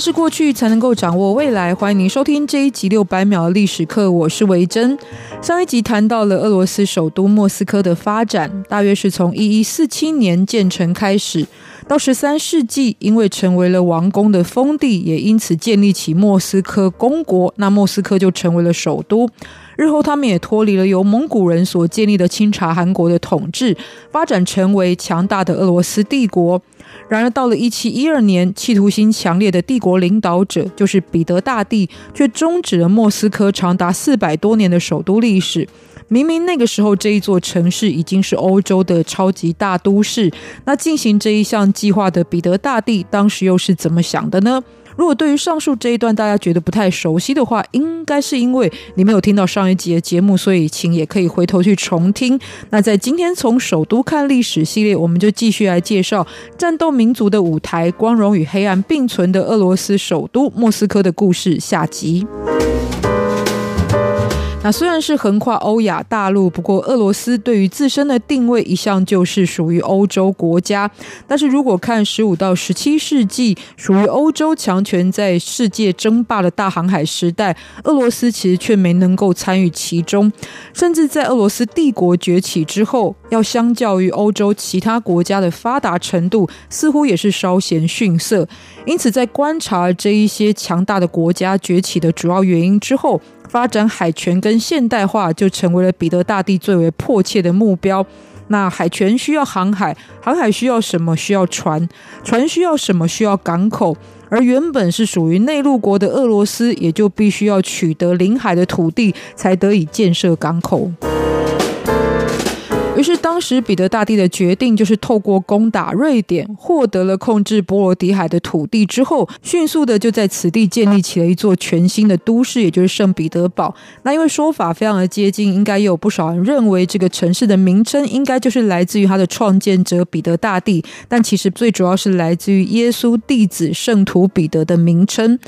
是过去，才能够掌握未来。欢迎您收听这一集六百秒的历史课，我是维珍。上一集谈到了俄罗斯首都莫斯科的发展，大约是从一一四七年建成开始，到十三世纪，因为成为了王宫的封地，也因此建立起莫斯科公国，那莫斯科就成为了首都。日后，他们也脱离了由蒙古人所建立的清查汗国的统治，发展成为强大的俄罗斯帝国。然而，到了一七一二年，企图心强烈的帝国领导者就是彼得大帝，却终止了莫斯科长达四百多年的首都历史。明明那个时候这一座城市已经是欧洲的超级大都市，那进行这一项计划的彼得大帝当时又是怎么想的呢？如果对于上述这一段大家觉得不太熟悉的话，应该是因为你没有听到上一集的节目，所以请也可以回头去重听。那在今天从首都看历史系列，我们就继续来介绍战斗民族的舞台——光荣与黑暗并存的俄罗斯首都莫斯科的故事下集。那虽然是横跨欧亚大陆，不过俄罗斯对于自身的定位一向就是属于欧洲国家。但是如果看十五到十七世纪属于欧洲强权在世界争霸的大航海时代，俄罗斯其实却没能够参与其中。甚至在俄罗斯帝国崛起之后，要相较于欧洲其他国家的发达程度，似乎也是稍显逊色。因此，在观察这一些强大的国家崛起的主要原因之后，发展海权跟现代化就成为了彼得大帝最为迫切的目标。那海权需要航海，航海需要什么？需要船，船需要什么？需要港口。而原本是属于内陆国的俄罗斯，也就必须要取得领海的土地，才得以建设港口。于是，当时彼得大帝的决定就是透过攻打瑞典，获得了控制波罗的海的土地之后，迅速的就在此地建立起了一座全新的都市，也就是圣彼得堡。那因为说法非常的接近，应该也有不少人认为这个城市的名称应该就是来自于他的创建者彼得大帝，但其实最主要是来自于耶稣弟子圣徒彼得的名称。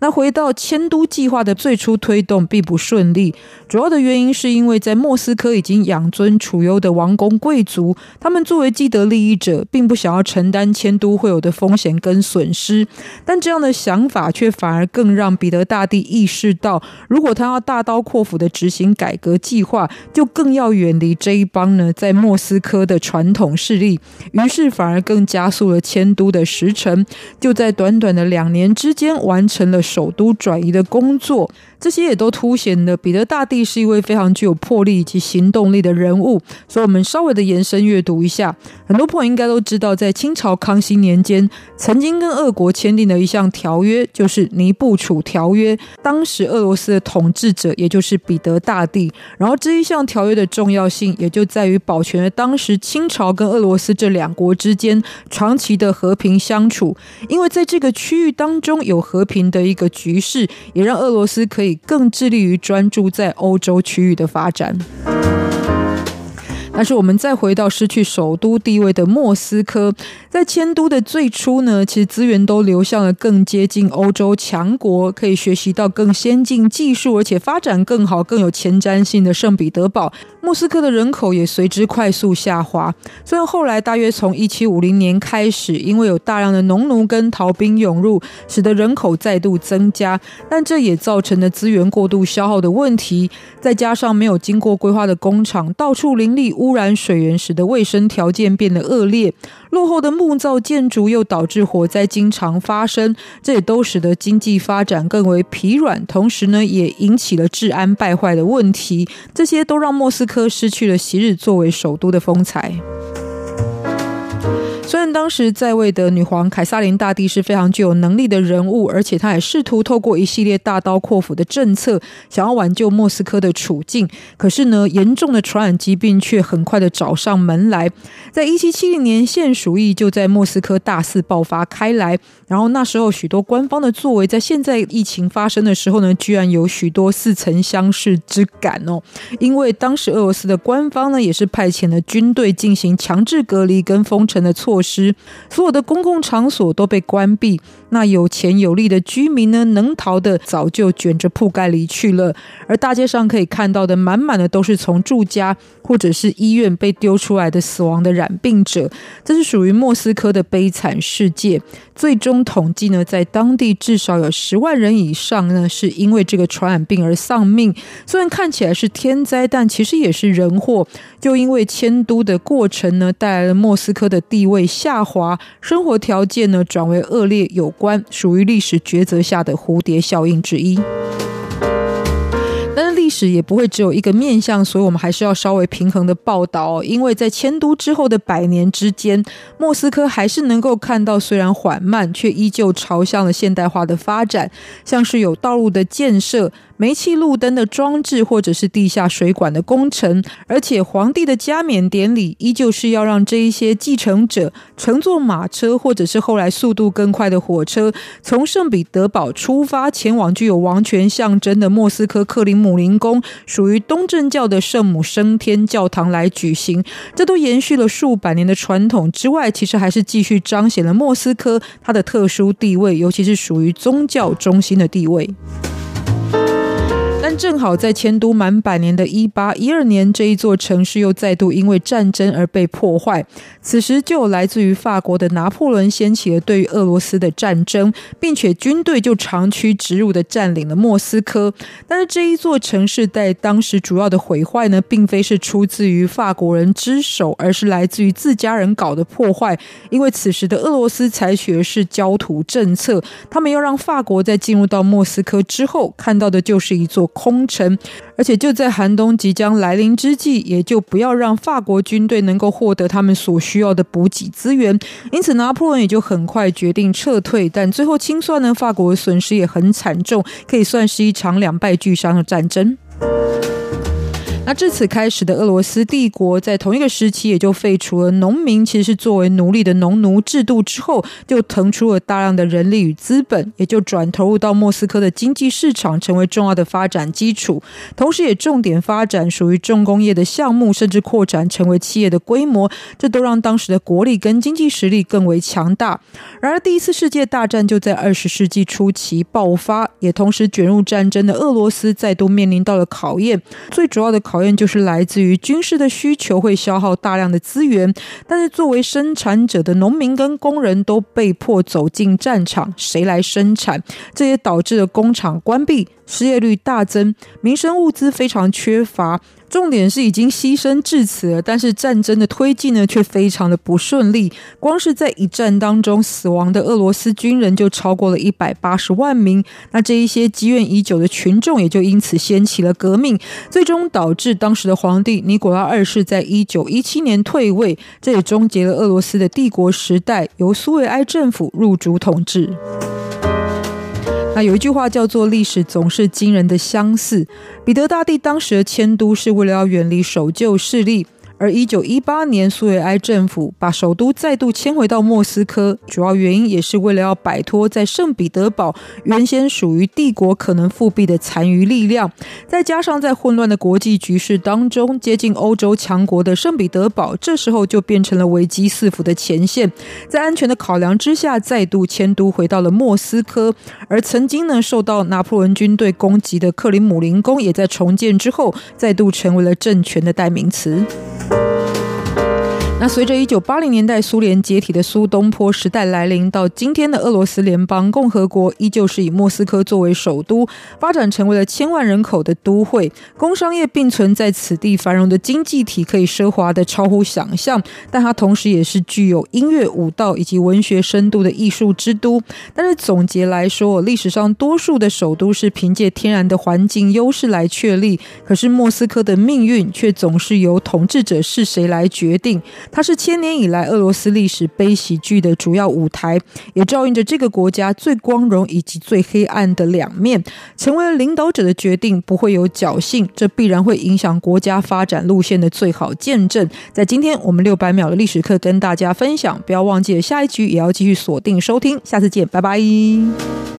那回到迁都计划的最初推动并不顺利，主要的原因是因为在莫斯科已经养尊处优的王。王公贵族，他们作为既得利益者，并不想要承担迁都会有的风险跟损失，但这样的想法却反而更让彼得大帝意识到，如果他要大刀阔斧的执行改革计划，就更要远离这一帮呢在莫斯科的传统势力，于是反而更加速了迁都的时程，就在短短的两年之间完成了首都转移的工作。这些也都凸显了彼得大帝是一位非常具有魄力以及行动力的人物，所以们稍微的延伸阅读一下，很多朋友应该都知道，在清朝康熙年间，曾经跟俄国签订的一项条约，就是《尼布楚条约》。当时俄罗斯的统治者也就是彼得大帝，然后这一项条约的重要性，也就在于保全了当时清朝跟俄罗斯这两国之间长期的和平相处，因为在这个区域当中有和平的一个局势，也让俄罗斯可以。更致力于专注在欧洲区域的发展。但是我们再回到失去首都地位的莫斯科，在迁都的最初呢，其实资源都流向了更接近欧洲强国，可以学习到更先进技术，而且发展更好、更有前瞻性的圣彼得堡。莫斯科的人口也随之快速下滑。虽然后来大约从一七五零年开始，因为有大量的农奴跟逃兵涌入，使得人口再度增加，但这也造成了资源过度消耗的问题。再加上没有经过规划的工厂到处林立。污染水源，使得卫生条件变得恶劣；落后的木造建筑又导致火灾经常发生，这也都使得经济发展更为疲软。同时呢，也引起了治安败坏的问题。这些都让莫斯科失去了昔日作为首都的风采。当时在位的女皇凯撒琳大帝是非常具有能力的人物，而且她也试图透过一系列大刀阔斧的政策，想要挽救莫斯科的处境。可是呢，严重的传染疾病却很快的找上门来。在一七七零年，现鼠疫就在莫斯科大肆爆发开来。然后那时候，许多官方的作为，在现在疫情发生的时候呢，居然有许多似曾相识之感哦。因为当时俄罗斯的官方呢，也是派遣了军队进行强制隔离跟封城的措施所有的公共场所都被关闭。那有钱有力的居民呢，能逃的早就卷着铺盖离去了。而大街上可以看到的，满满的都是从住家或者是医院被丢出来的死亡的染病者。这是属于莫斯科的悲惨世界。最终统计呢，在当地至少有十万人以上呢，是因为这个传染病而丧命。虽然看起来是天灾，但其实也是人祸。就因为迁都的过程呢，带来了莫斯科的地位下下滑，生活条件呢转为恶劣有关，属于历史抉择下的蝴蝶效应之一。但是历史也不会只有一个面向，所以我们还是要稍微平衡的报道哦。因为在迁都之后的百年之间，莫斯科还是能够看到，虽然缓慢，却依旧朝向了现代化的发展，像是有道路的建设。煤气路灯的装置，或者是地下水管的工程，而且皇帝的加冕典礼依旧是要让这一些继承者乘坐马车，或者是后来速度更快的火车，从圣彼得堡出发，前往具有王权象征的莫斯科克林姆林宫，属于东正教的圣母升天教堂来举行。这都延续了数百年的传统之外，其实还是继续彰显了莫斯科它的特殊地位，尤其是属于宗教中心的地位。正好在迁都满百年的一八一二年，这一座城市又再度因为战争而被破坏。此时就来自于法国的拿破仑掀起了对于俄罗斯的战争，并且军队就长驱直入的占领了莫斯科。但是这一座城市在当时主要的毁坏呢，并非是出自于法国人之手，而是来自于自家人搞的破坏。因为此时的俄罗斯采取的是焦土政策，他们要让法国在进入到莫斯科之后，看到的就是一座空城，而且就在寒冬即将来临之际，也就不要让法国军队能够获得他们所需要的补给资源。因此，拿破仑也就很快决定撤退。但最后清算呢，法国损失也很惨重，可以算是一场两败俱伤的战争。那至此开始的俄罗斯帝国，在同一个时期也就废除了农民其实是作为奴隶的农奴制度之后，就腾出了大量的人力与资本，也就转投入到莫斯科的经济市场，成为重要的发展基础。同时，也重点发展属于重工业的项目，甚至扩展成为企业的规模，这都让当时的国力跟经济实力更为强大。然而，第一次世界大战就在二十世纪初期爆发，也同时卷入战争的俄罗斯再度面临到了考验。最主要的考考验就是来自于军事的需求会消耗大量的资源，但是作为生产者的农民跟工人都被迫走进战场，谁来生产？这也导致了工厂关闭。失业率大增，民生物资非常缺乏。重点是已经牺牲至此了，但是战争的推进呢，却非常的不顺利。光是在一战当中死亡的俄罗斯军人就超过了一百八十万名。那这一些积怨已久的群众也就因此掀起了革命，最终导致当时的皇帝尼古拉二世在一九一七年退位，这也终结了俄罗斯的帝国时代，由苏维埃政府入主统治。那有一句话叫做“历史总是惊人的相似”。彼得大帝当时的迁都是为了要远离守旧势力。而一九一八年，苏维埃政府把首都再度迁回到莫斯科，主要原因也是为了要摆脱在圣彼得堡原先属于帝国可能复辟的残余力量，再加上在混乱的国际局势当中，接近欧洲强国的圣彼得堡，这时候就变成了危机四伏的前线。在安全的考量之下，再度迁都回到了莫斯科。而曾经呢受到拿破仑军队攻击的克里姆林宫，也在重建之后，再度成为了政权的代名词。Bye. 那随着一九八零年代苏联解体的苏东坡时代来临，到今天的俄罗斯联邦共和国，依旧是以莫斯科作为首都，发展成为了千万人口的都会，工商业并存在此地繁荣的经济体，可以奢华的超乎想象。但它同时也是具有音乐、舞蹈以及文学深度的艺术之都。但是总结来说，历史上多数的首都是凭借天然的环境优势来确立，可是莫斯科的命运却总是由统治者是谁来决定。它是千年以来俄罗斯历史悲喜剧的主要舞台，也照应着这个国家最光荣以及最黑暗的两面。成为了领导者的决定不会有侥幸，这必然会影响国家发展路线的最好见证。在今天我们六百秒的历史课跟大家分享，不要忘记下一局也要继续锁定收听，下次见，拜拜。